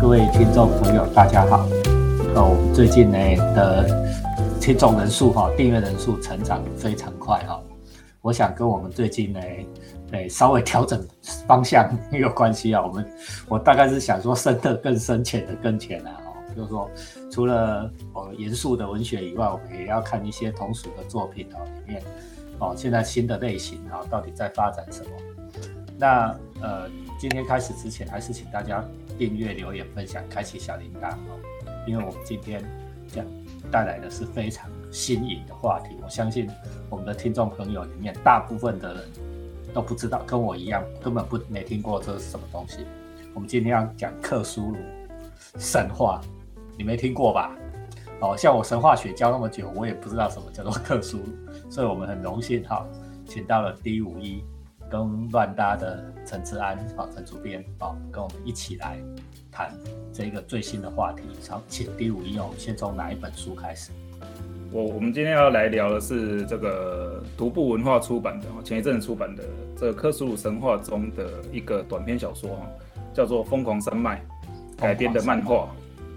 各位听众朋友，大家好。哦，我们最近呢的听众人数哈，订阅人数成长非常快哈。我想跟我们最近呢，诶稍微调整方向有关系啊。我们我大概是想说深的更深，浅的更浅啊。哦，就是说除了哦严肃的文学以外，我们也要看一些通俗的作品哦里面哦现在新的类型啊到底在发展什么。那呃。今天开始之前，还是请大家订阅、留言、分享、开启小铃铛哦，因为我们今天讲带来的是非常新颖的话题。我相信我们的听众朋友里面，大部分的人都不知道，跟我一样，根本不没听过这是什么东西。我们今天要讲克苏鲁神话，你没听过吧？哦，像我神话学教那么久，我也不知道什么叫做克苏鲁，所以我们很荣幸哈，请到了 D 五一。跟乱搭的陈志安啊，陈主编啊，跟我们一起来谈这个最新的话题。好，请第五一，我们先从哪一本书开始？我我们今天要来聊的是这个独步文化出版的前一阵子出版的这个克苏鲁神话中的一个短篇小说哈，叫做《疯狂山脉》改编的漫画。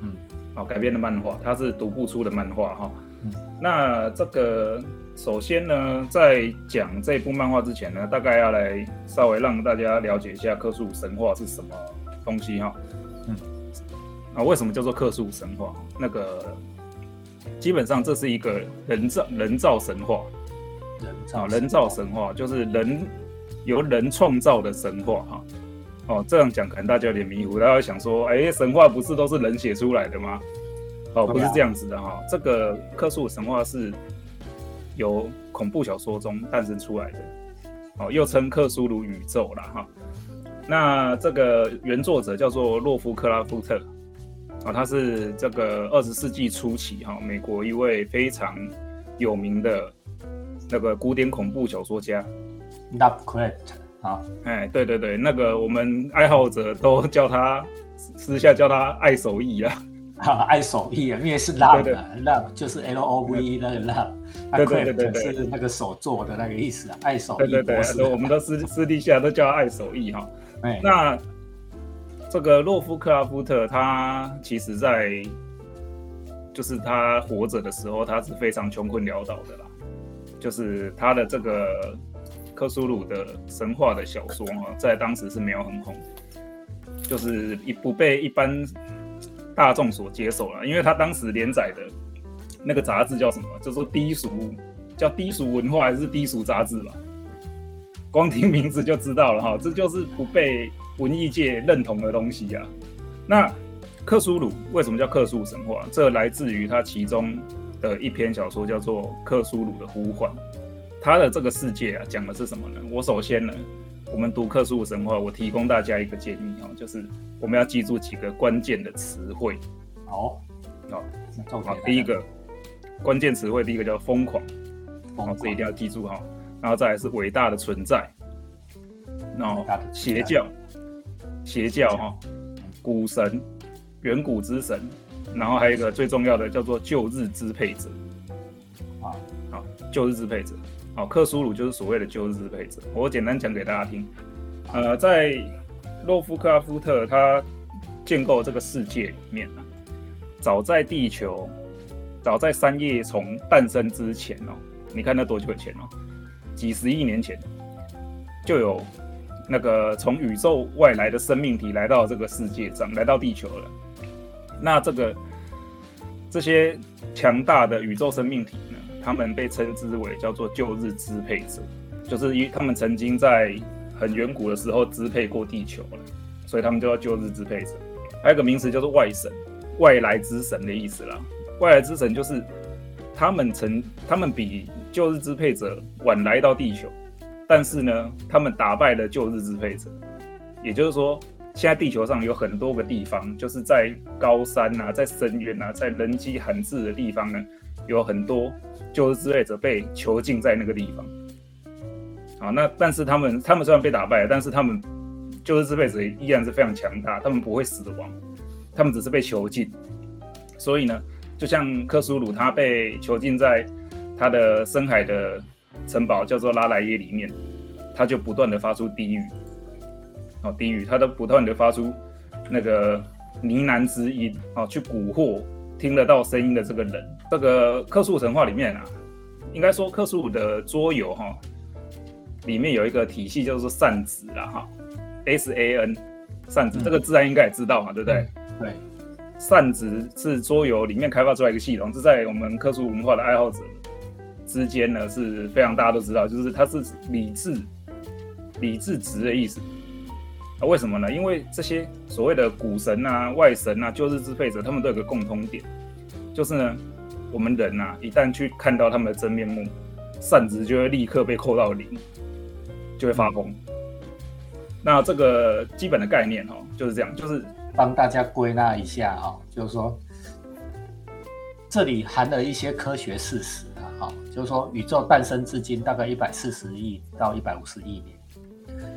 嗯，好，改编的漫画，它是独步出的漫画哈。嗯，那这个。首先呢，在讲这部漫画之前呢，大概要来稍微让大家了解一下克苏鲁神话是什么东西哈。嗯，啊，为什么叫做克苏鲁神话？那个基本上这是一个人造人造神话，人造人造神话就是人由人创造的神话哈。哦，这样讲可能大家有点迷糊，大家想说，哎，神话不是都是人写出来的吗？哦，不是这样子的哈，这个克苏鲁神话是。由恐怖小说中诞生出来的，哦，又称克苏鲁宇宙了哈。那这个原作者叫做洛夫克拉夫特，啊，他是这个二十世纪初期哈，美国一位非常有名的那个古典恐怖小说家。Lovecraft 啊，哎，对对对，那个我们爱好者都叫他私下叫他爱手艺啊。爱手艺啊，因为是 love，love 就是 L O V E 那个 love，对对对对，是那个手做的那个意思啊，爱手艺。对对对，我们都私 私底下都叫他爱手艺哈。哎，那这个洛夫克拉夫特他其实在就是他活着的时候，他是非常穷困潦倒的啦。就是他的这个克苏鲁的神话的小说啊，在当时是没有很红，就是一不被一般。大众所接受了，因为他当时连载的那个杂志叫什么？叫做低俗，叫低俗文化还是低俗杂志吧？光听名字就知道了哈，这就是不被文艺界认同的东西啊。那克苏鲁为什么叫克苏鲁神话？这来自于他其中的一篇小说，叫做《克苏鲁的呼唤》。他的这个世界啊，讲的是什么呢？我首先呢。我们读克苏鲁神话，我提供大家一个建议哦，就是我们要记住几个关键的词汇。好，好，好，第一个关键词汇，第一个叫疯狂，好，这一定要记住哈。然后再来是伟大的存在，然后邪教，邪教哈，古神，远古之神，然后还有一个最重要的叫做旧日支配者，啊，好，旧日支配者。好，克苏鲁就是所谓的旧日支配者。我简单讲给大家听。呃，在洛夫克拉夫特他建构这个世界里面呢，早在地球，早在三叶虫诞生之前哦，你看那多久以前哦？几十亿年前就有那个从宇宙外来的生命体来到这个世界上，来到地球了。那这个这些强大的宇宙生命体？他们被称之为叫做旧日支配者，就是因为他们曾经在很远古的时候支配过地球了，所以他们就叫旧日支配者。还有一个名词叫做外神，外来之神的意思啦。外来之神就是他们曾他们比旧日支配者晚来到地球，但是呢，他们打败了旧日支配者。也就是说，现在地球上有很多个地方，就是在高山啊，在深渊啊，在人迹罕至的地方呢，有很多。旧日支配者被囚禁在那个地方，好，那但是他们他们虽然被打败了，但是他们旧日支配者依然是非常强大，他们不会死亡，他们只是被囚禁。所以呢，就像克苏鲁他被囚禁在他的深海的城堡叫做拉莱耶里面，他就不断的发出低语，哦，低语，他都不断的发出那个呢喃之音啊，去蛊惑听得到声音的这个人。这个克苏神话里面啊，应该说克苏的桌游哈，里面有一个体系，叫做扇子了哈，S A N，扇子这个自然应该也知道嘛，对不对？对，扇子是桌游里面开发出来一个系统，是在我们克苏文化的爱好者之间呢是非常大家都知道，就是它是理智、理智值的意思。啊，为什么呢？因为这些所谓的古神啊、外神啊、旧日支配者，他们都有个共通点，就是呢，我们人呐，一旦去看到他们的真面目，善值就会立刻被扣到零，就会发疯。那这个基本的概念哈，就是这样，就是帮大家归纳一下哈，就是说，这里含了一些科学事实啊，哈，就是说，宇宙诞生至今大概一百四十亿到一百五十亿年。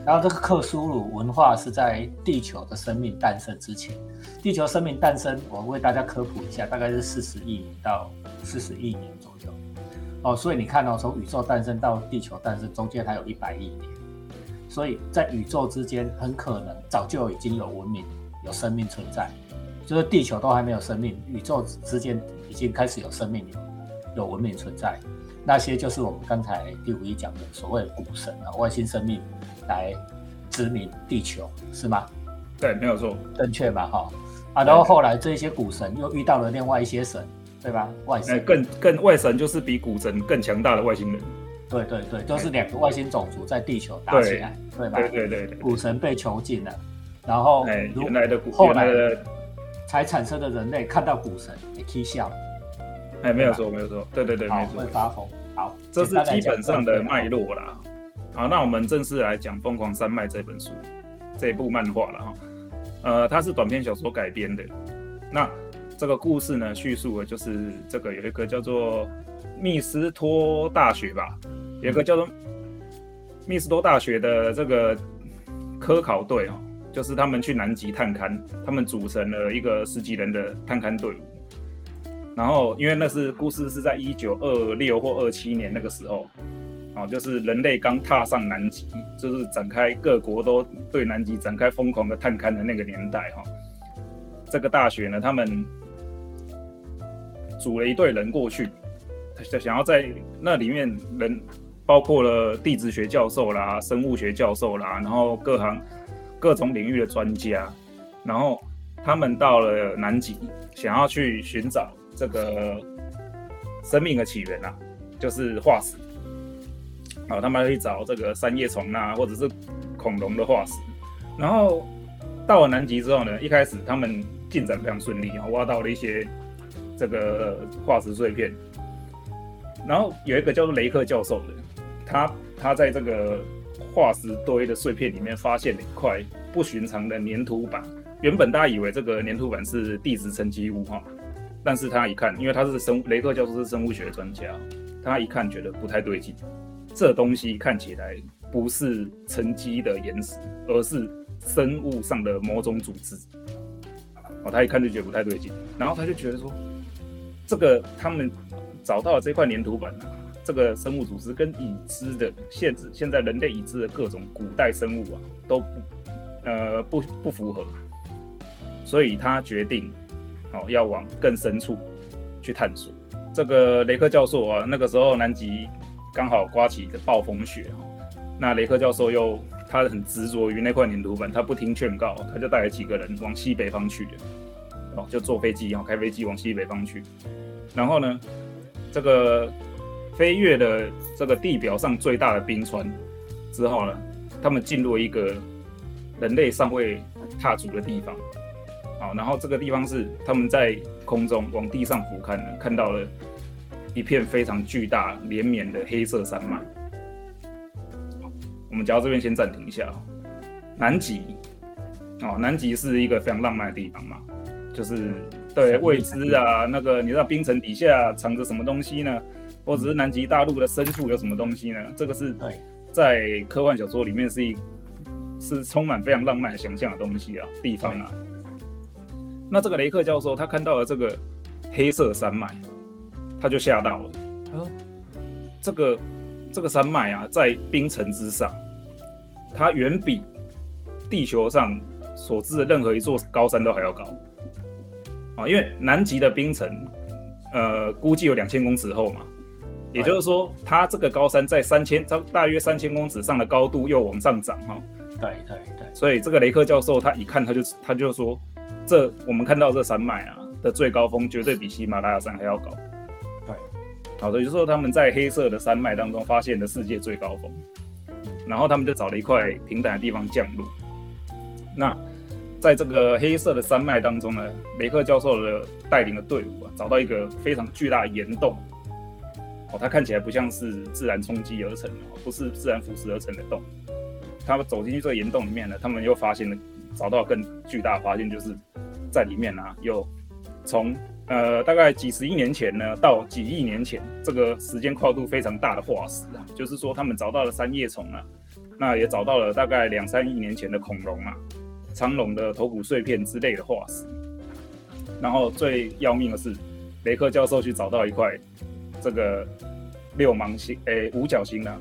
然后这个克苏鲁文化是在地球的生命诞生之前，地球生命诞生，我为大家科普一下，大概是四十亿年到四十亿年左右。哦，所以你看到从宇宙诞生到地球诞生中间还有一百亿年，所以在宇宙之间很可能早就已经有文明、有生命存在，就是地球都还没有生命，宇宙之间已经开始有生命、有有文明存在。那些就是我们刚才第五一讲的所谓古神啊，外星生命。来殖民地球是吗？对，没有错，正确嘛？哈啊，然后后来这些古神又遇到了另外一些神，对吧？外神更更外神就是比古神更强大的外星人。对对对，就是两个外星种族在地球打起来，对吧？对对对对，古神被囚禁了，然后原来的古后来的才产生的人类看到古神也踢笑。哎，没有错，没有错，对对对，没错，会发疯。好，这是基本上的脉络啦。好，那我们正式来讲《疯狂山脉》这本书，这一部漫画了哈。呃，它是短篇小说改编的。那这个故事呢，叙述的就是这个有一个叫做密斯托大学吧，有一个叫做密斯托大学的这个科考队哦，就是他们去南极探勘，他们组成了一个十几人的探勘队伍。然后，因为那是故事是在一九二六或二七年那个时候。啊，就是人类刚踏上南极，就是展开各国都对南极展开疯狂的探勘的那个年代哈。这个大学呢，他们组了一队人过去，想想要在那里面人包括了地质学教授啦、生物学教授啦，然后各行各种领域的专家，然后他们到了南极，想要去寻找这个生命的起源啊，就是化石。好，他们去找这个三叶虫啊，或者是恐龙的化石。然后到了南极之后呢，一开始他们进展非常顺利啊，挖到了一些这个化石碎片。然后有一个叫做雷克教授的，他他在这个化石堆的碎片里面发现了一块不寻常的粘土板。原本大家以为这个粘土板是地质沉积物哈，但是他一看，因为他是生雷克教授是生物学专家，他一看觉得不太对劲。这东西看起来不是沉积的岩石，而是生物上的某种组织。哦，他一看就觉得不太对劲，然后他就觉得说，这个他们找到了这块粘土板啊，这个生物组织跟已知的现子现在人类已知的各种古代生物啊都不呃不不符合，所以他决定哦要往更深处去探索。这个雷克教授啊，那个时候南极。刚好刮起一个暴风雪那雷克教授又他很执着于那块黏土板，他不听劝告，他就带了几个人往西北方去哦，就坐飞机哦，开飞机往西北方去。然后呢，这个飞越了这个地表上最大的冰川之后呢，他们进入一个人类尚未踏足的地方。好，然后这个地方是他们在空中往地上俯瞰，看到了。一片非常巨大、连绵的黑色山脉。我们讲到这边先暂停一下。南极，哦，南极是一个非常浪漫的地方嘛，就是对未知啊，那个你知道冰层底下藏着什么东西呢？或者是南极大陆的深处有什么东西呢？这个是在科幻小说里面是一是充满非常浪漫想象的东西啊，地方啊。那这个雷克教授他看到了这个黑色山脉。他就吓到了，说：“这个这个山脉啊，在冰层之上，它远比地球上所知的任何一座高山都还要高啊，因为南极的冰层，呃，估计有两千公尺厚嘛，也就是说，它这个高山在三千，它大约三千公尺上的高度又往上涨哈。对对对。所以这个雷克教授他一看他就他就说，这我们看到这山脉啊的最高峰绝对比喜马拉雅山还要高。好的，就是说他们在黑色的山脉当中发现了世界最高峰。然后他们就找了一块平坦的地方降落。那在这个黑色的山脉当中呢，雷克教授的带领的队伍啊，找到一个非常巨大的岩洞。哦，它看起来不像是自然冲击而成的，不是自然腐蚀而成的洞。他们走进去这个岩洞里面呢，他们又发现了，找到更巨大的发现，就是在里面啊，有从呃大概几十亿年前呢到几亿年前，这个时间跨度非常大的化石啊，就是说他们找到了三叶虫啊。那也找到了大概两三亿年前的恐龙啊，长龙的头骨碎片之类的化石。然后最要命的是，雷克教授去找到一块这个六芒星诶五角星的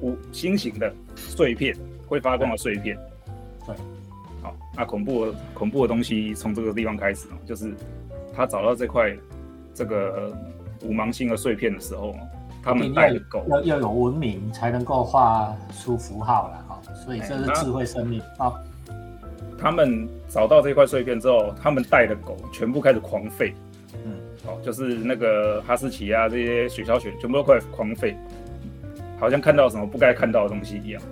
五星形的碎片，会发光的碎片。对，好，那恐怖的恐怖的东西从这个地方开始就是他找到这块这个五芒星的碎片的时候。他们带的狗要要有文明才能够画出符号了哈，所以这是智慧生命啊。他们找到这块碎片之后，他们带的狗全部开始狂吠，嗯，哦，就是那个哈士奇啊，这些雪橇犬全部都快狂吠，好像看到什么不该看到的东西一样。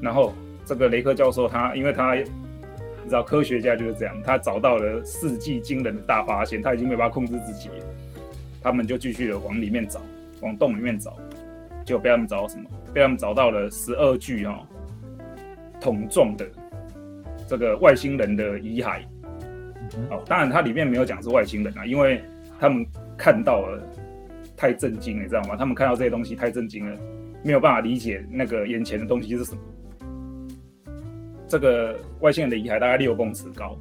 然后这个雷克教授他，因为他你知道科学家就是这样，他找到了世纪惊人的大发现，他已经没办法控制自己，他们就继续的往里面找。往洞里面找，就被他们找到什么？被他们找到了十二具哈桶状的这个外星人的遗骸。哦，当然它里面没有讲是外星人啊，因为他们看到了太震惊了，你知道吗？他们看到这些东西太震惊了，没有办法理解那个眼前的东西是什么。这个外星人的遗骸大概六公尺高，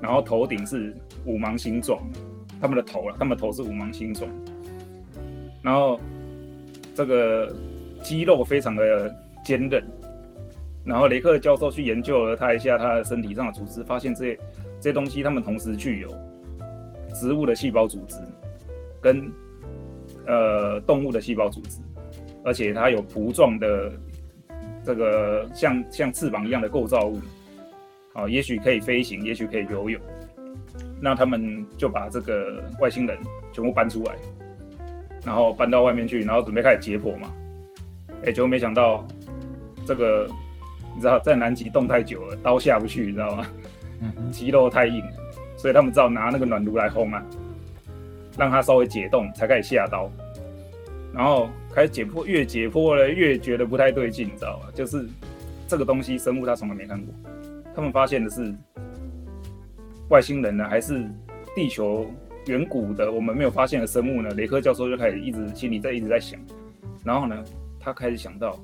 然后头顶是五芒星状，他们的头啊，他们头是五芒星状。然后这个肌肉非常的坚韧，然后雷克教授去研究了他一下他的身体上的组织，发现这些这些东西，他们同时具有植物的细胞组织跟呃动物的细胞组织，而且它有蹼状的这个像像翅膀一样的构造物，啊，也许可以飞行，也许可以游泳。那他们就把这个外星人全部搬出来。然后搬到外面去，然后准备开始解剖嘛。哎，结果没想到，这个你知道，在南极冻太久了，刀下不去，你知道吗？肌肉太硬，所以他们只好拿那个暖炉来烘啊，让它稍微解冻，才开始下刀。然后开始解剖，越解剖了越觉得不太对劲，你知道吗？就是这个东西，生物他从来没看过。他们发现的是外星人呢，还是地球？远古的我们没有发现的生物呢？雷克教授就开始一直心里在一直在想，然后呢，他开始想到，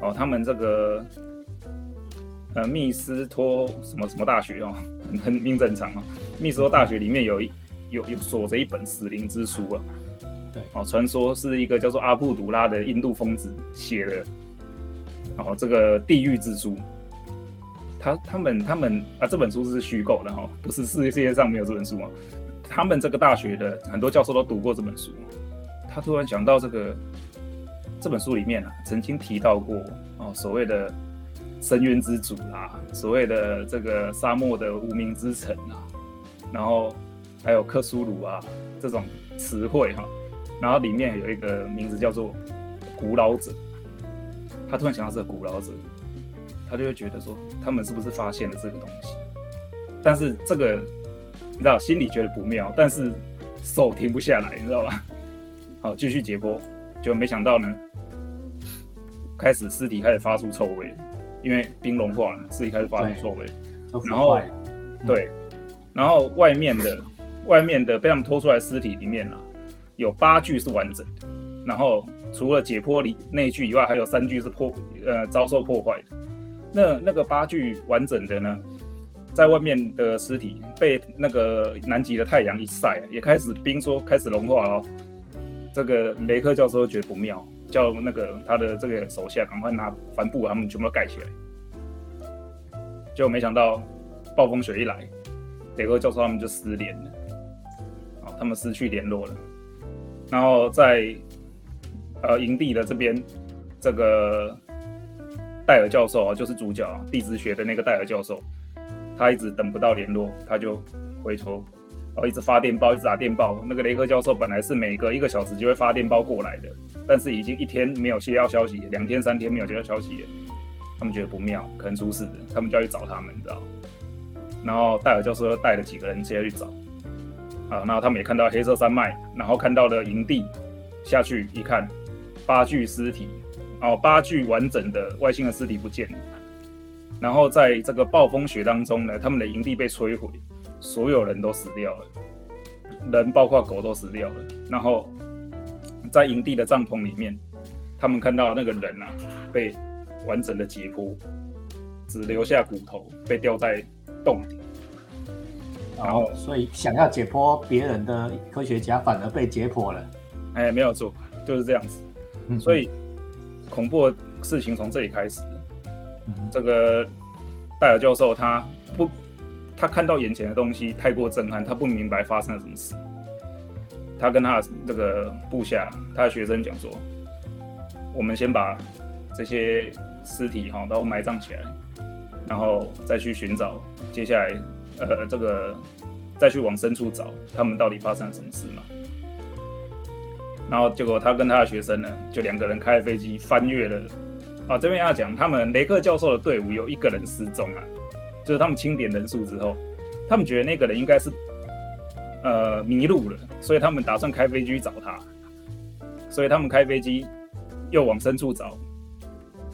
哦，他们这个呃密斯托什么什么大学哦，很很正常啊，密斯托大学里面有一有有锁着一本死灵之书啊，哦，传说是一个叫做阿布杜拉的印度疯子写的，哦，这个地狱之书，他他们他们啊，这本书是虚构的哈，不是世界世界上没有这本书啊。他们这个大学的很多教授都读过这本书，他突然想到这个这本书里面啊，曾经提到过哦，所谓的深渊之主啊，所谓的这个沙漠的无名之城啊，然后还有克苏鲁啊这种词汇哈，然后里面有一个名字叫做古老者，他突然想到这个古老者，他就会觉得说，他们是不是发现了这个东西？但是这个。你知道心里觉得不妙，但是手停不下来，你知道吧？好，继续解剖，就没想到呢，开始尸体开始发出臭味，因为冰融化了，尸体开始发出臭味。然后，对，然后外面的外面的被他们拖出来尸体里面啊，有八具是完整的，然后除了解剖里那具以外，还有三具是破呃遭受破坏的。那那个八具完整的呢？在外面的尸体被那个南极的太阳一晒，也开始冰说开始融化了。这个雷克教授觉得不妙，叫那个他的这个手下赶快拿帆布把，他们全部盖起来。结果没想到暴风雪一来，雷克教授他们就失联了，啊，他们失去联络了。然后在呃营地的这边，这个戴尔教授啊，就是主角地质学的那个戴尔教授，他一直等不到联络，他就回头。然后一直发电报，一直打电报。那个雷克教授本来是每隔一个小时就会发电报过来的，但是已经一天没有接到消息，两天三天没有接到消息，他们觉得不妙，可能出事了，他们就要去找他们，你知道然后戴尔教授又带了几个人接去找，啊，然后他们也看到黑色山脉，然后看到了营地，下去一看，八具尸体，哦，八具完整的外星的尸体不见了，然后在这个暴风雪当中呢，他们的营地被摧毁。所有人都死掉了，人包括狗都死掉了。然后在营地的帐篷里面，他们看到那个人啊被完整的解剖，只留下骨头被吊在洞里。然后，所以想要解剖别人的科学家反而被解剖了。哎，没有错，就是这样子。所以恐怖的事情从这里开始。这个戴尔教授他不。他看到眼前的东西太过震撼，他不明白发生了什么事。他跟他的这个部下、他的学生讲说：“我们先把这些尸体哈都埋葬起来，然后再去寻找接下来呃这个再去往深处找他们到底发生了什么事嘛。”然后结果他跟他的学生呢，就两个人开飞机翻越了啊这边要讲他们雷克教授的队伍有一个人失踪啊。就是他们清点人数之后，他们觉得那个人应该是呃迷路了，所以他们打算开飞机找他。所以他们开飞机又往深处找，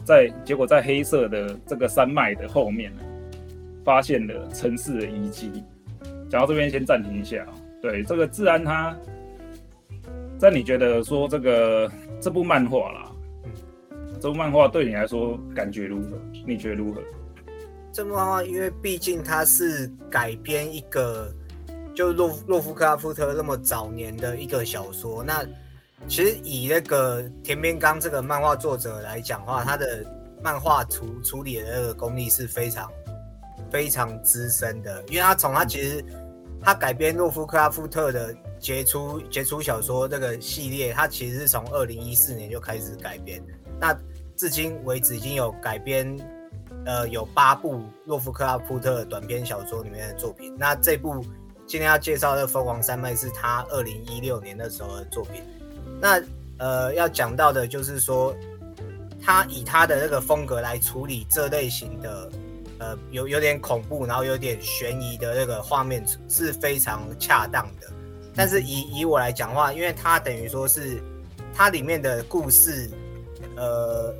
在结果在黑色的这个山脉的后面呢，发现了城市的遗迹。讲到这边先暂停一下对这个自然，他在你觉得说这个这部漫画啦，这部漫画对你来说感觉如何？你觉得如何？这部漫画，因为毕竟它是改编一个，就洛洛夫克拉夫特那么早年的一个小说。那其实以那个田边刚这个漫画作者来讲话，他的漫画处处理的那个功力是非常非常资深的。因为他从他其实他改编洛夫克拉夫特的杰出杰出小说这个系列，他其实是从二零一四年就开始改编，那至今为止已经有改编。呃，有八部洛夫克拉夫特短篇小说里面的作品。那这部今天要介绍的《疯狂山脉》是他二零一六年的时候的作品。那呃，要讲到的就是说，他以他的那个风格来处理这类型的，呃，有有点恐怖，然后有点悬疑的那个画面是非常恰当的。但是以以我来讲话，因为它等于说是它里面的故事，呃。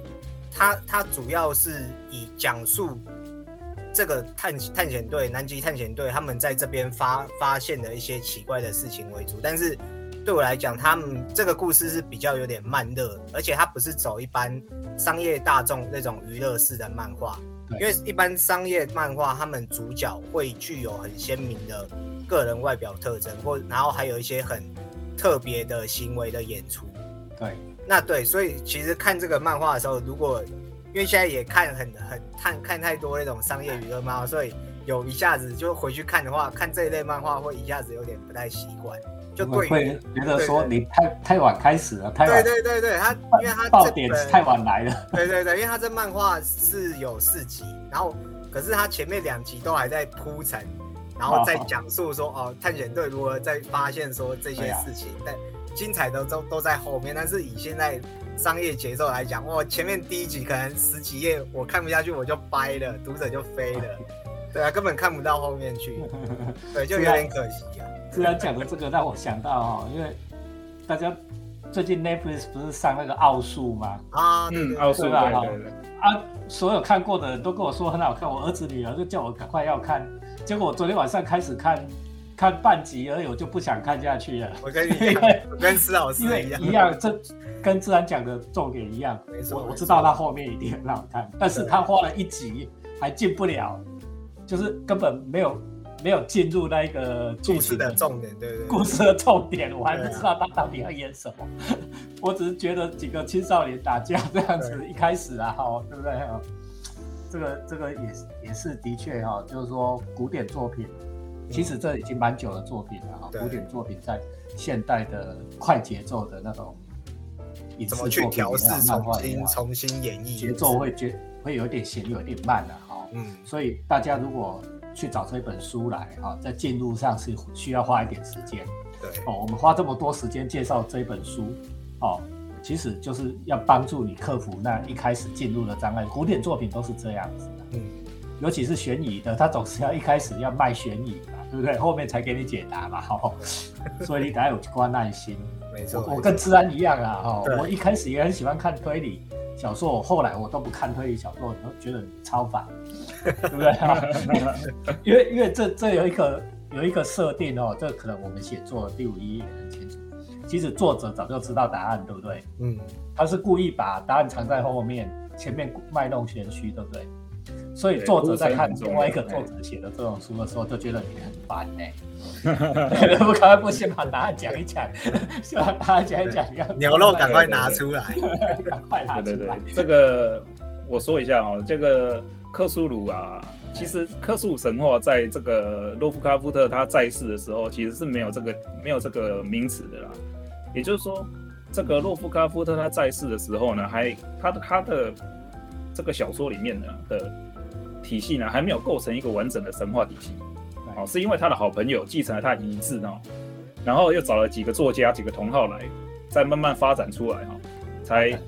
它它主要是以讲述这个探探险队南极探险队他们在这边发发现的一些奇怪的事情为主，但是对我来讲，他们这个故事是比较有点慢热，而且它不是走一般商业大众那种娱乐式的漫画，因为一般商业漫画他们主角会具有很鲜明的个人外表特征，或然后还有一些很特别的行为的演出，对。那对，所以其实看这个漫画的时候，如果因为现在也看很很看看太多那种商业娱乐漫画，所以有一下子就回去看的话，看这一类漫画会一下子有点不太习惯，就对会觉得说你太太晚开始了，太晚。对对对对，他因为他爆点太晚来了。对对对，因为他这漫画是有四集，然后可是他前面两集都还在铺陈，然后再讲述说哦，探险队如何在发现说这些事情，但。精彩的都都在后面，但是以现在商业节奏来讲，哇，前面第一集可能十几页我看不下去，我就掰了，读者就飞了，对啊，根本看不到后面去，对，就有点可惜啊。自然讲的这个让我想到哈，因为大家最近 Netflix 不是上那个奥数吗？啊，嗯，奥数啊，啊，所有看过的人都跟我说很好看，我儿子女儿就叫我赶快要看，结果我昨天晚上开始看。看半集而已，我就不想看下去了。我跟你 跟施老师一样，一样，这跟自然讲的重点一样。我我知道他后面一定很好看，但是他花了一集还进不了，就是根本没有没有进入那个故事的重点，对对，故事的重点我还不知道他到底要演什么。我只是觉得几个青少年打架这样子，一开始啊，好，对不对？这个这个也是也是的确哈，就是说古典作品，其实这已经蛮久的作品了哈。古典作品在现代的快节奏的那种影视作品调试、重新重新演绎，节奏会觉会有点显有点慢了哈。嗯，所以大家如果去找这本书来哈，在进入上是需要花一点时间。对哦，我们花这么多时间介绍这本书，哦。其实就是要帮助你克服那一开始进入的障碍。古典作品都是这样子的，嗯，尤其是悬疑的，它总是要一开始要卖悬疑嘛，对不对？后面才给你解答嘛，哈。所以你得有关耐心。没错，我跟治安一样啊，哈。我一开始也很喜欢看推理小说，我后来我都不看推理小说，我都觉得超烦，对不对？因为因为这这有一个有一个设定哦，这可能我们写作第五一也很清楚。其实作者早就知道答案，对不对？嗯，他是故意把答案藏在后面，前面卖弄玄虚，对不对？所以作者在看另外一个作者写的这种书的时候，就觉得你很烦呢。不，赶快不先把答案讲一讲，先把答案讲一讲，牛肉赶快拿出来，赶快拿出来。对对对，这个我说一下哦，这个克苏鲁啊，其实克苏鲁神话在这个洛夫卡夫特他在世的时候，其实是没有这个没有这个名词的啦。也就是说，这个洛夫卡夫特他在世的时候呢，还他的他的这个小说里面呢的体系呢，还没有构成一个完整的神话体系。哦，是因为他的好朋友继承了他的遗志哦，然后又找了几个作家、几个同好来，再慢慢发展出来哈，才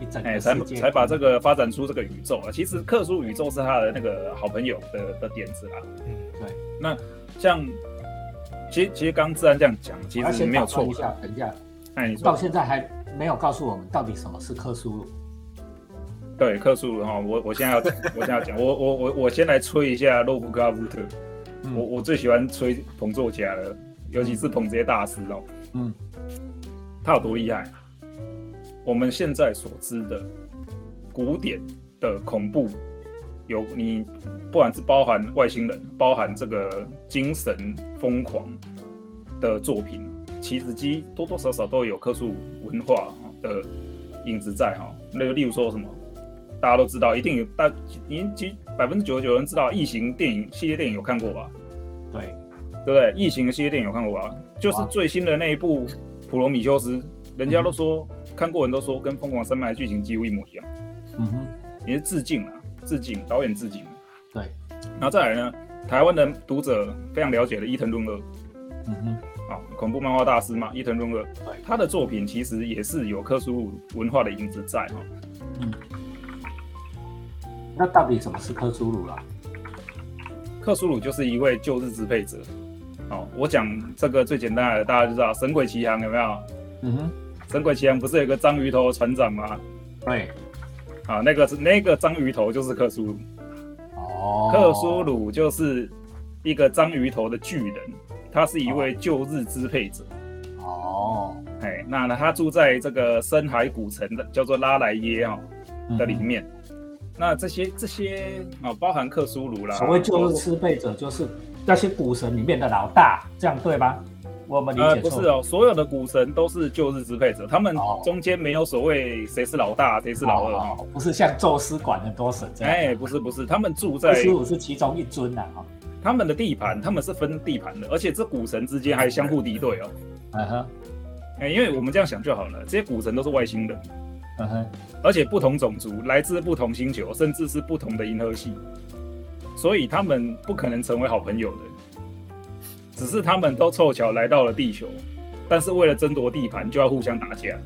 哎才才把这个发展出这个宇宙啊。其实克苏宇宙是他的那个好朋友的的点子啦。嗯，对。那像其实其实刚自然这样讲，其实没有错。等一下，等一下。哎，到现在还没有告诉我们到底什么是克苏鲁。对，克苏鲁哈，我我现在要我现在要讲，我我我我先来吹一下洛夫克拉夫特。我我最喜欢吹捧作家了，尤其是捧这些大师哦。嗯，他有多厉害？我们现在所知的古典的恐怖，有你不管是包含外星人，包含这个精神疯狂的作品。其实基多多少少都有克数文化的影子在哈，那个例如说什么，大家都知道，一定有大，您其百分之九十九人知道异形电影系列电影有看过吧？对，对不对？异形的系列电影有看过吧？就是最新的那一部《普罗米修斯》，人家都说看过人都说跟《疯狂山脉》的剧情几乎一模一样。嗯哼，也是致敬啊，致敬导演致敬。对，然后再来呢，台湾的读者非常了解的伊藤润二。嗯哼。啊，恐怖漫画大师嘛，伊藤润二，他的作品其实也是有克苏鲁文化的影子在哈。嗯，那到底什么是克苏鲁啦？克苏鲁就是一位旧日支配者。哦，我讲这个最简单的，大家就知道《神鬼奇航》有没有？嗯哼，《神鬼奇航》不是有个章鱼头船长吗？对。啊，那个是那个章鱼头就是克苏鲁。哦。克苏鲁就是一个章鱼头的巨人。他是一位旧日支配者，哦，哎，那呢，他住在这个深海古城的叫做拉莱耶哈的里面。那这些这些啊，包含克苏鲁啦。所谓旧日支配者，就是那些古神里面的老大，这样对吗？我们理解不是哦，所有的古神都是旧日支配者，他们中间没有所谓谁是老大，谁是老二哈，不是像宙斯管很多神这样。哎，不是不是，他们住在。克苏鲁是其中一尊呐哈。他们的地盘，他们是分地盘的，而且这古神之间还相互敌对哦。嗯哼，哎，因为我们这样想就好了，这些古神都是外星人，嗯哼，而且不同种族，来自不同星球，甚至是不同的银河系，所以他们不可能成为好朋友的。只是他们都凑巧来到了地球，但是为了争夺地盘，就要互相打架。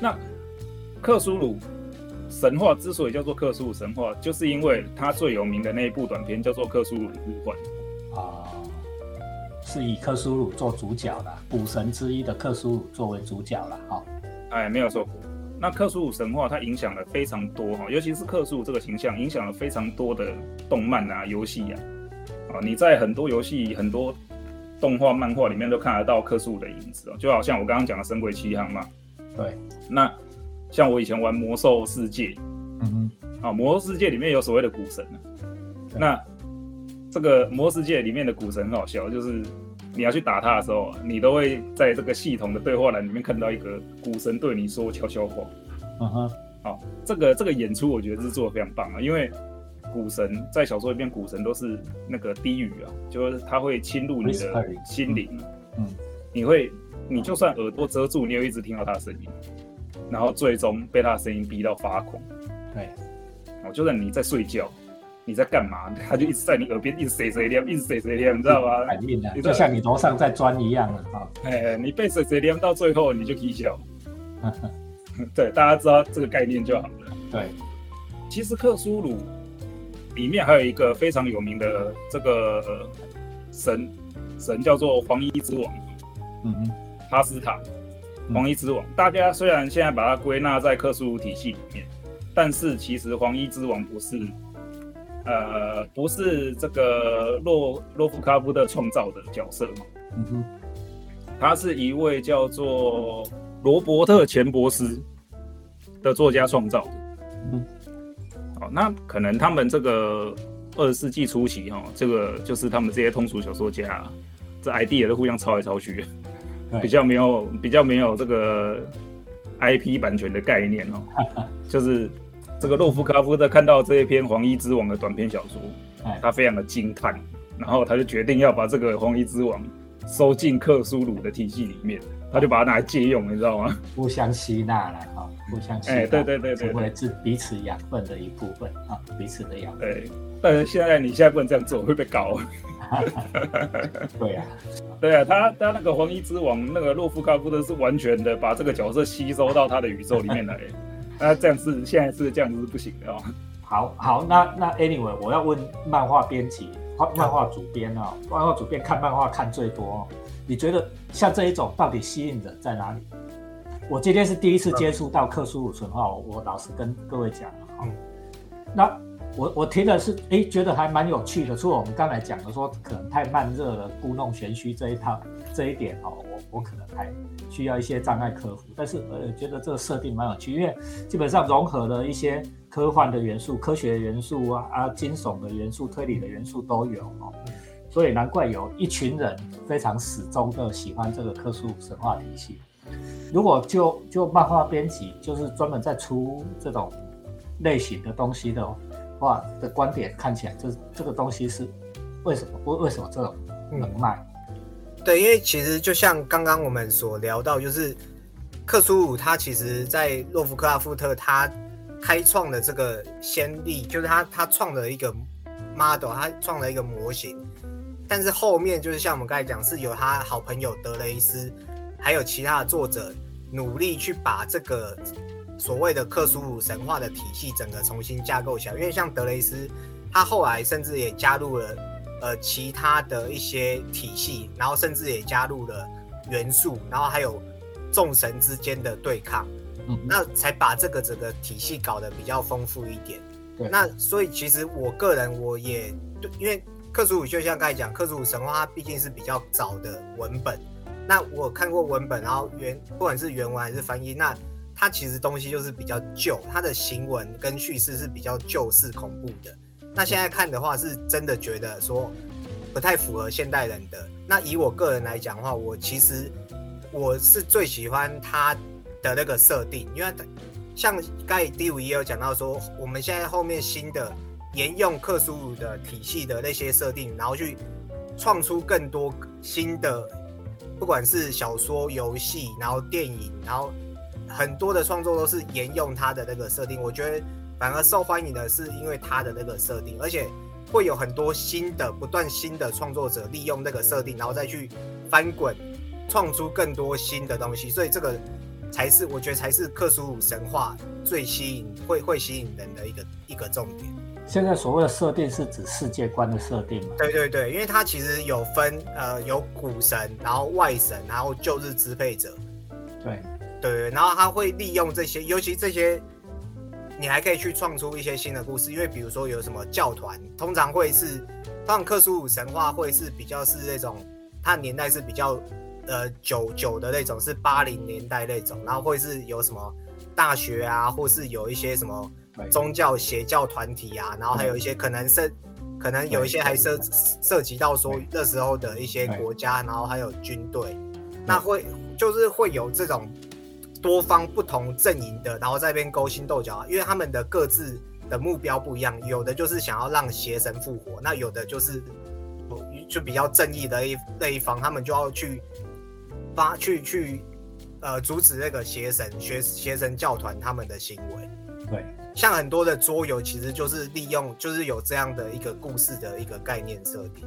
那克苏鲁。神话之所以叫做克苏鲁神话，就是因为它最有名的那一部短片叫做《克苏鲁呼唤》啊，是以克苏鲁做主角的，古神之一的克苏鲁作为主角了哈。哎，没有错。那克苏鲁神话它影响了非常多哈，尤其是克苏鲁这个形象，影响了非常多的动漫啊、游戏呀。啊，你在很多游戏、很多动画、漫画里面都看得到克苏鲁的影子哦，就好像我刚刚讲的《神鬼奇航》嘛。对，那。像我以前玩魔兽世界，嗯哼，啊，魔兽世界里面有所谓的古神那这个魔兽世界里面的古神很好笑，就是你要去打他的时候，你都会在这个系统的对话栏里面看到一个股神对你说悄悄话。嗯哼，好，这个这个演出我觉得是做的非常棒啊，因为股神在小说里面，股神都是那个低语啊，就是他会侵入你的心灵，嗯，你会，你就算耳朵遮住，你也一直听到他的声音，然后最终被他的声音逼到发狂，对，哦，就算你在睡觉，你在干嘛，他就一直在你耳边一直谁谁亮，一直谁谁亮，你知道吗？反应的，就像你头上在钻一样啊。哈，哎，你被谁谁亮到最后你就啼笑，对，大家知道这个概念就好了，对。其实克苏鲁里面还有一个非常有名的这个神，神叫做黄衣之王，嗯哼，哈斯塔，黄衣之王。大家虽然现在把它归纳在克苏鲁体系里面，但是其实黄衣之王不是，呃，不是这个洛洛夫卡夫的创造的角色嘛，嗯哼，他是一位叫做罗伯特钱伯斯的作家创造的，嗯。好那可能他们这个二十世纪初期哈，这个就是他们这些通俗小说家，这 idea 都互相抄来抄去，比较没有比较没有这个 IP 版权的概念哦。就是这个洛夫卡夫特看到这一篇《黄衣之王》的短篇小说，他非常的惊叹，然后他就决定要把这个《黄衣之王》收进克苏鲁的体系里面。他就把它拿来借用，你知道吗？互相吸纳了哈，互相吸纳，对对对对，成为是彼此养分的一部分啊，彼此的养分。对，但是现在你现在不能这样做，会被搞。对呀，对啊，他他那个黄衣之王那个洛夫卡夫特是完全的把这个角色吸收到他的宇宙里面来，那这样是现在是这样子是不行的哦。好好，那那 anyway，我要问漫画编辑、漫画主编啊，漫画主编看漫画看最多。你觉得像这一种到底吸引人在哪里？我今天是第一次接触到克苏鲁神话，我老实跟各位讲哈。那我我听的是，哎，觉得还蛮有趣的。除了我们刚才讲的说可能太慢热了、故弄玄虚这一套这一点哦，我我可能还需要一些障碍克服。但是呃，觉得这个设定蛮有趣，因为基本上融合了一些科幻的元素、科学元素啊啊、惊悚的元素、推理的元素都有哦。所以难怪有一群人非常始终的喜欢这个科苏神话体系。如果就就漫画编辑就是专门在出这种类型的东西的话的观点看起来，这这个东西是为什么？为为什么这种能卖？对，因为其实就像刚刚我们所聊到，就是克苏鲁他其实在洛夫克拉夫特他开创的这个先例，就是他他创了一个 model，他创了一个模型。但是后面就是像我们刚才讲，是有他好朋友德雷斯，还有其他的作者努力去把这个所谓的克苏鲁神话的体系整个重新架构起来。因为像德雷斯，他后来甚至也加入了呃其他的一些体系，然后甚至也加入了元素，然后还有众神之间的对抗，嗯那才把这个整个体系搞得比较丰富一点。那所以其实我个人我也对因为。克苏鲁就像刚才讲，克苏鲁神话它毕竟是比较早的文本。那我看过文本，然后原不管是原文还是翻译，那它其实东西就是比较旧，它的行文跟叙事是比较旧式恐怖的。那现在看的话，是真的觉得说不太符合现代人的。那以我个人来讲的话，我其实我是最喜欢它的那个设定，因为像刚才第五也有讲到说，我们现在后面新的。沿用克苏鲁的体系的那些设定，然后去创出更多新的，不管是小说、游戏，然后电影，然后很多的创作都是沿用它的那个设定。我觉得反而受欢迎的是因为它的那个设定，而且会有很多新的、不断新的创作者利用那个设定，然后再去翻滚，创出更多新的东西。所以这个才是我觉得才是克苏鲁神话最吸引、会会吸引人的一个一个重点。现在所谓的设定是指世界观的设定吗？对对对，因为它其实有分呃有古神，然后外神，然后旧日支配者。对对，然后他会利用这些，尤其这些，你还可以去创出一些新的故事。因为比如说有什么教团，通常会是，通常克苏鲁神话会是比较是那种，它年代是比较呃久久的那种，是八零年代那种，然后会是有什么大学啊，或是有一些什么。宗教邪教团体啊，然后还有一些可能涉，可能有一些还涉涉及到说那时候的一些国家，然后还有军队，那会就是会有这种多方不同阵营的，然后在边勾心斗角，因为他们的各自的目标不一样，有的就是想要让邪神复活，那有的就是就比较正义的一那一方，他们就要去发去去呃阻止那个邪神邪邪神教团他们的行为。对，像很多的桌游其实就是利用就是有这样的一个故事的一个概念设定。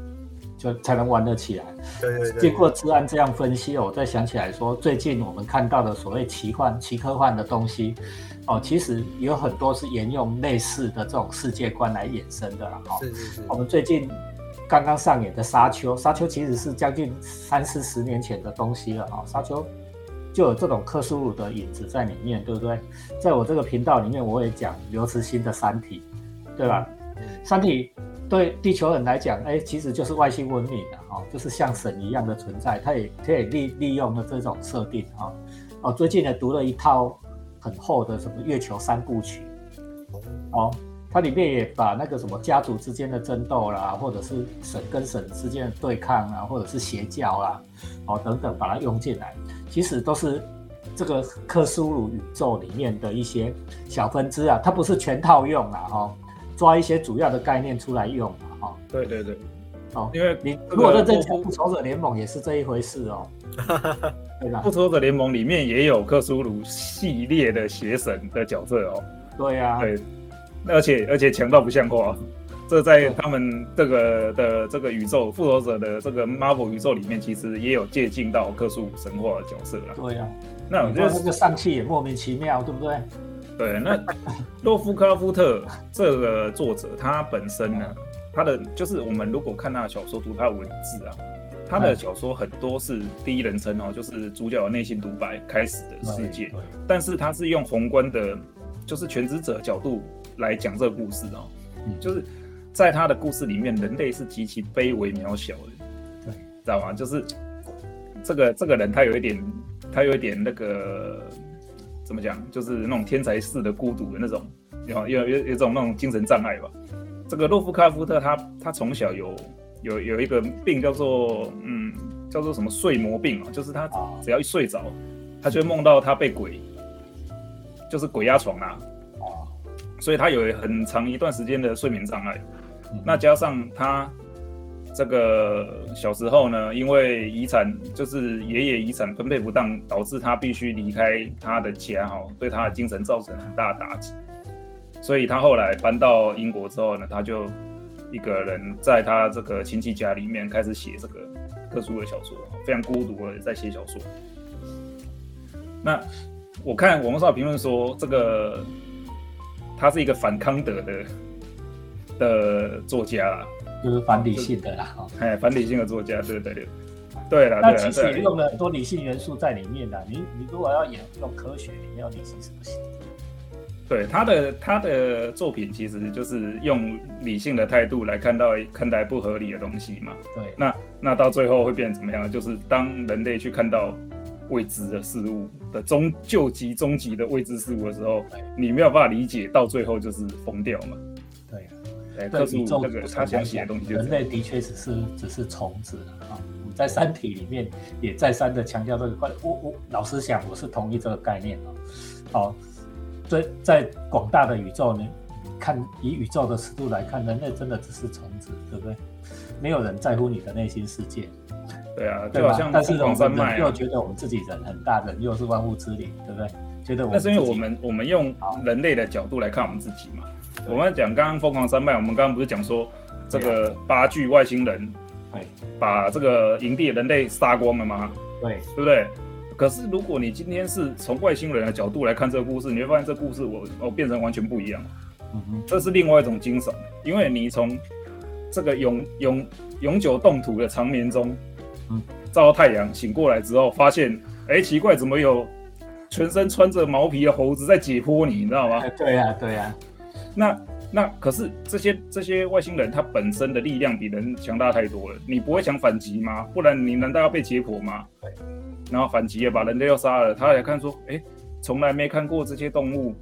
就才能玩得起来。对对对。经过治安这样分析，我再想起来说，最近我们看到的所谓奇幻、奇科幻的东西，哦，其实有很多是沿用类似的这种世界观来衍生的了。哈，是是是。我们最近刚刚上演的《沙丘》，《沙丘》其实是将近三四十年前的东西了。哈，《沙丘》就有这种克苏鲁的影子在里面，对不对？在我这个频道里面，我也讲刘慈欣的《三体》，对吧？《三体》。对地球人来讲，哎，其实就是外星文明的哈，就是像神一样的存在。它也可以利利用了这种设定啊。哦，最近呢读了一套很厚的什么月球三部曲，哦，它里面也把那个什么家族之间的争斗啦，或者是神跟神之间的对抗啊，或者是邪教啦，哦等等，把它用进来，其实都是这个克苏鲁宇宙里面的一些小分支啊，它不是全套用啊，哈。抓一些主要的概念出来用嘛，哈，对对对，哦，因为你如果认真讲复仇者联盟也是这一回事哦，对吧？复仇者联盟里面也有克苏鲁系列的邪神的角色哦，对呀，对，而且而且强到不像话，这在他们这个的这个宇宙复仇者的这个 Marvel 宇宙里面，其实也有借鉴到克苏鲁神话的角色了，对呀，那我觉得这个上气也莫名其妙，对不对？对，那洛夫克拉夫特这个作者，他本身呢，他的就是我们如果看他的小说，读他的文字啊，他的小说很多是第一人称哦，就是主角的内心独白开始的世界，但是他是用宏观的，就是全知者角度来讲这个故事哦，就是在他的故事里面，人类是极其卑微渺小的，对，知道吗？就是这个这个人他有一点，他有一点那个。怎么讲？就是那种天才式的孤独的那种，有有有有种那种精神障碍吧。这个洛夫卡夫特他他从小有有有一个病叫做嗯叫做什么睡魔病啊，就是他只要一睡着，他就会梦到他被鬼，就是鬼压床啊。哦，所以他有很长一段时间的睡眠障碍。那加上他。这个小时候呢，因为遗产就是爷爷遗产分配不当，导致他必须离开他的家，哈，对他的精神造成很大的打击。所以他后来搬到英国之后呢，他就一个人在他这个亲戚家里面开始写这个特殊的小说，非常孤独的在写小说。那我看网络上评论说，这个他是一个反康德的的作家。就是反理性的啦，哎，反理性的作家，对对对，对了，那其实也用了很多理性元素在里面的。你你如果要演用科学，你要理性是不行。对他的他的作品，其实就是用理性的态度来看到看待不合理的东西嘛。对，那那到最后会变成怎么样？就是当人类去看到未知的事物的终究极终极的未知事物的时候，你没有办法理解，到最后就是疯掉嘛。对宇宙他想写的东西，人类的确只是只是虫子啊！在《三体》里面也再三的强调这个。我我老实想，我是同意这个概念啊。好，在在广大的宇宙呢，看以宇宙的尺度来看，人类真的只是虫子，对不对？没有人在乎你的内心世界。对啊，对吧？但是我们又觉得我们自己人很大，人又是万物之灵，对不对？觉得我那是因为我们我们用人类的角度来看我们自己嘛。我们讲刚刚疯狂山脉，我们刚刚不是讲说这个八具外星人，把这个营地人类杀光了吗？对，对不对？可是如果你今天是从外星人的角度来看这个故事，你会发现这故事我我变成完全不一样。嗯哼，这是另外一种精神，因为你从这个永永永久冻土的长眠中，嗯，照到太阳醒过来之后，发现哎奇怪，怎么有全身穿着毛皮的猴子在解剖你？你知道吗？对呀，对呀。那那可是这些这些外星人，他本身的力量比人强大太多了，你不会想反击吗？不然你难道要被解剖吗？对，然后反击也把人类要杀了，他来看说，哎，从来没看过这些动物，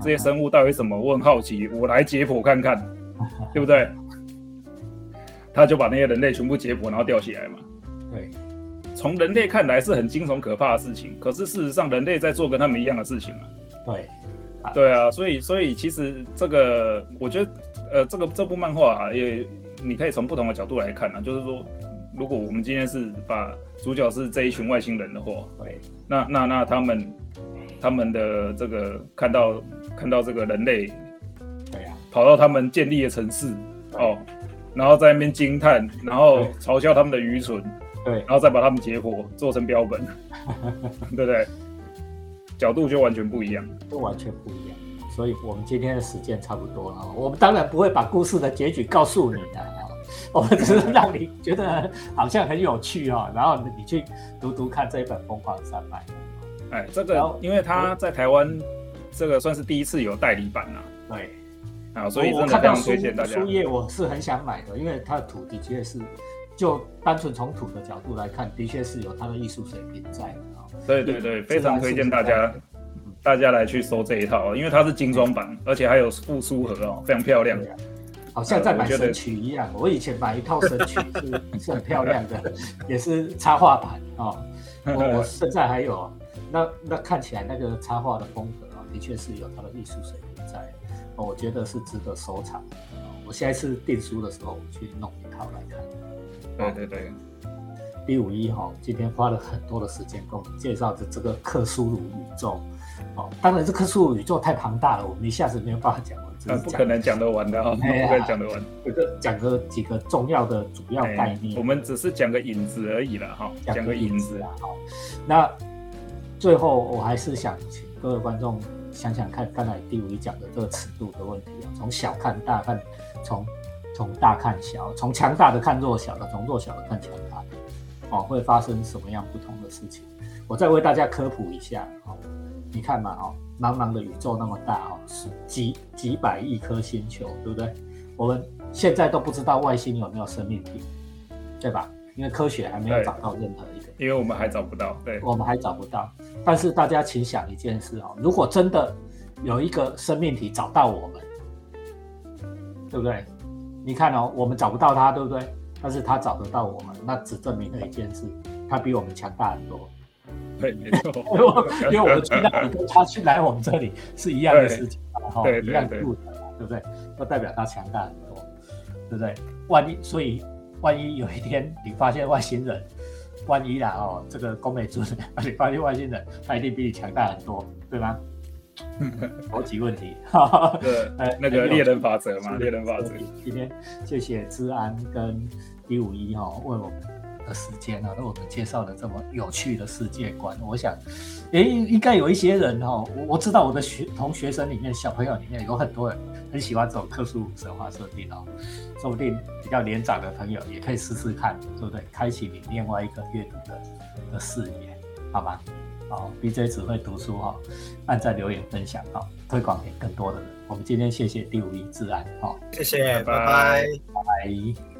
这些生物到底什么？我很好奇，我来解剖看看，对不对？他就把那些人类全部解剖，然后吊起来嘛。对，从人类看来是很惊悚可怕的事情，可是事实上人类在做跟他们一样的事情嘛。对。对啊，所以所以其实这个我觉得呃这个这部漫画啊也你可以从不同的角度来看啊，就是说如果我们今天是把主角是这一群外星人的话，对，那那那他们他们的这个看到看到这个人类，对呀，跑到他们建立的城市哦，然后在那边惊叹，然后嘲笑他们的愚蠢，对，然后再把他们结果做成标本，对不对？角度就完全不一样，都完全不一样。所以我们今天的时间差不多了，我们当然不会把故事的结局告诉你的啊，我们只是让你觉得好像很有趣哦，然后你去读读看这一本《疯狂山脉》。哎，这个因为他在台湾，这个算是第一次有代理版啊。对，啊，所以真的非常推荐大家。书页我是很想买的，因为它的土的确是，就单纯从土的角度来看，的确是有它的艺术水平在。对对对，非常推荐大家，大家来去搜这一套，因为它是精装版，而且还有附书盒哦，非常漂亮。好像在买神曲一样，我以前买一套神曲是 是很漂亮的，也是插画版哦。我我 现在还有。那那看起来那个插画的风格啊，的确是有它的艺术水平在，我觉得是值得收藏。我下一次订书的时候去弄一套来看。对对对。第五一哈，今天花了很多的时间跟我们介绍的这个克苏鲁宇宙。哦，当然这克苏鲁宇宙太庞大了，我们一下子没有办法讲完。不可能讲得完的哈，不可能讲得完。这个讲个几个重要的主要概念。我们只是讲个影子而已了哈，讲个影子啊。好，那。最后，我还是想请各位观众想想看，刚才第五一讲的这个尺度的问题啊，从小看大看，从从大看小，从强大的看弱小的，从弱小的看强哦，会发生什么样不同的事情？我再为大家科普一下哦，你看嘛，哦，茫茫的宇宙那么大哦，是几几百亿颗星球，对不对？我们现在都不知道外星有没有生命体，对吧？因为科学还没有找到任何一个，因为我们还找不到，对，我们还找不到。但是大家请想一件事哦，如果真的有一个生命体找到我们，对不对？你看哦，我们找不到它，对不对？但是他找得到我们，那只证明了一件事，他比我们强大很多。对，没错。因为我们去那里跟他去来我们这里是一样的事情，哈，一样的路程，对不对？那代表他强大很多，对不对？万一所以。万一有一天你发现外星人，万一啦哦，这个宫美尊，你发现外星人，他一定比你强大很多，对吗？好几问题，对，那个猎人法则嘛，猎人法则。今天谢谢治安跟一五一哈为我们。的时间啊，为我们介绍了这么有趣的世界观，我想，诶，应该有一些人哈，我我知道我的学同学生里面，小朋友里面有很多人很喜欢这种特殊神话设定哦，说不定比较年长的朋友也可以试试看，对不对？开启你另外一个阅读的的视野，好吗？好，BJ 只会读书哈，按赞、留言、分享哈，推广给更多的人。我们今天谢谢第五一自然，好，谢谢，拜拜，拜。